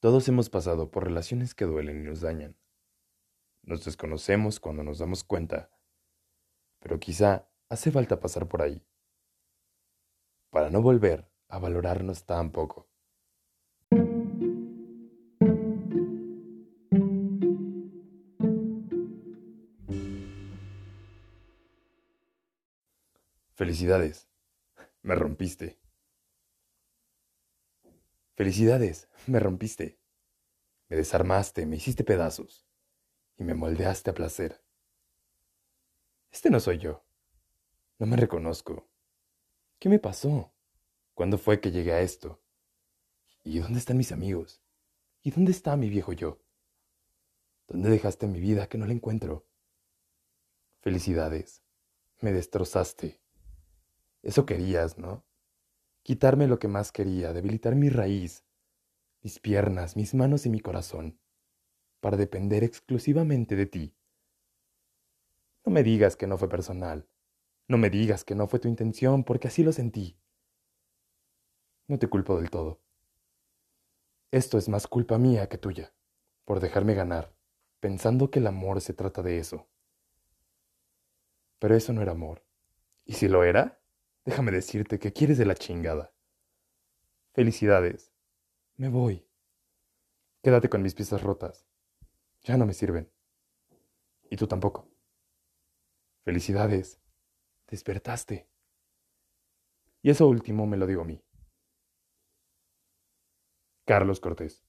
Todos hemos pasado por relaciones que duelen y nos dañan. Nos desconocemos cuando nos damos cuenta, pero quizá hace falta pasar por ahí, para no volver a valorarnos tan poco. Felicidades, me rompiste. Felicidades, me rompiste. Me desarmaste, me hiciste pedazos y me moldeaste a placer. Este no soy yo. No me reconozco. ¿Qué me pasó? ¿Cuándo fue que llegué a esto? ¿Y dónde están mis amigos? ¿Y dónde está mi viejo yo? ¿Dónde dejaste mi vida que no la encuentro? Felicidades. Me destrozaste. Eso querías, ¿no? Quitarme lo que más quería, debilitar mi raíz, mis piernas, mis manos y mi corazón, para depender exclusivamente de ti. No me digas que no fue personal, no me digas que no fue tu intención, porque así lo sentí. No te culpo del todo. Esto es más culpa mía que tuya, por dejarme ganar, pensando que el amor se trata de eso. Pero eso no era amor. ¿Y si lo era? Déjame decirte que quieres de la chingada. Felicidades. Me voy. Quédate con mis piezas rotas. Ya no me sirven. Y tú tampoco. Felicidades. Despertaste. Y eso último me lo digo a mí. Carlos Cortés.